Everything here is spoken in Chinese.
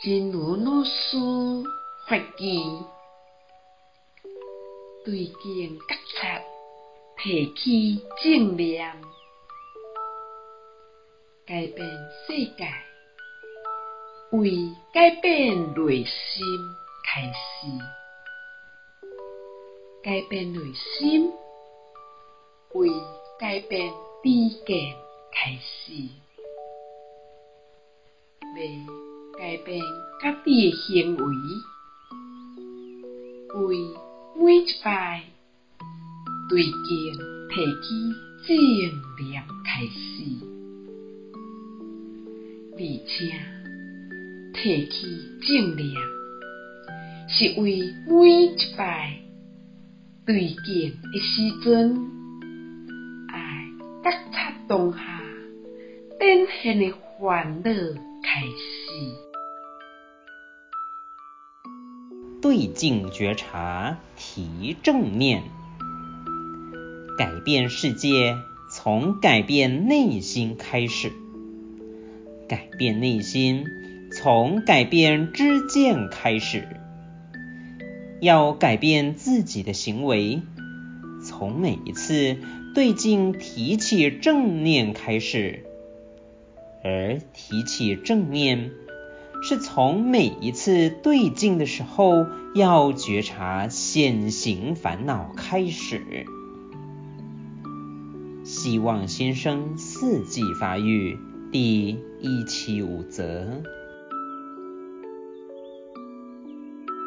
真如老师法语，对镜觉察，提起正念，改变世界，为改变内心开始，改变内心，为改变知见开始，要改变家己的行为，为每一摆对境提起正念开始，而且提起正念，是为？每一摆对境的时阵，爱觉察当下展现的烦恼开始。对镜觉察，提正念，改变世界从改变内心开始，改变内心从改变知见开始，要改变自己的行为，从每一次对镜提起正念开始，而提起正念。是从每一次对镜的时候，要觉察现行烦恼开始。希望先生四季发育第一七五则。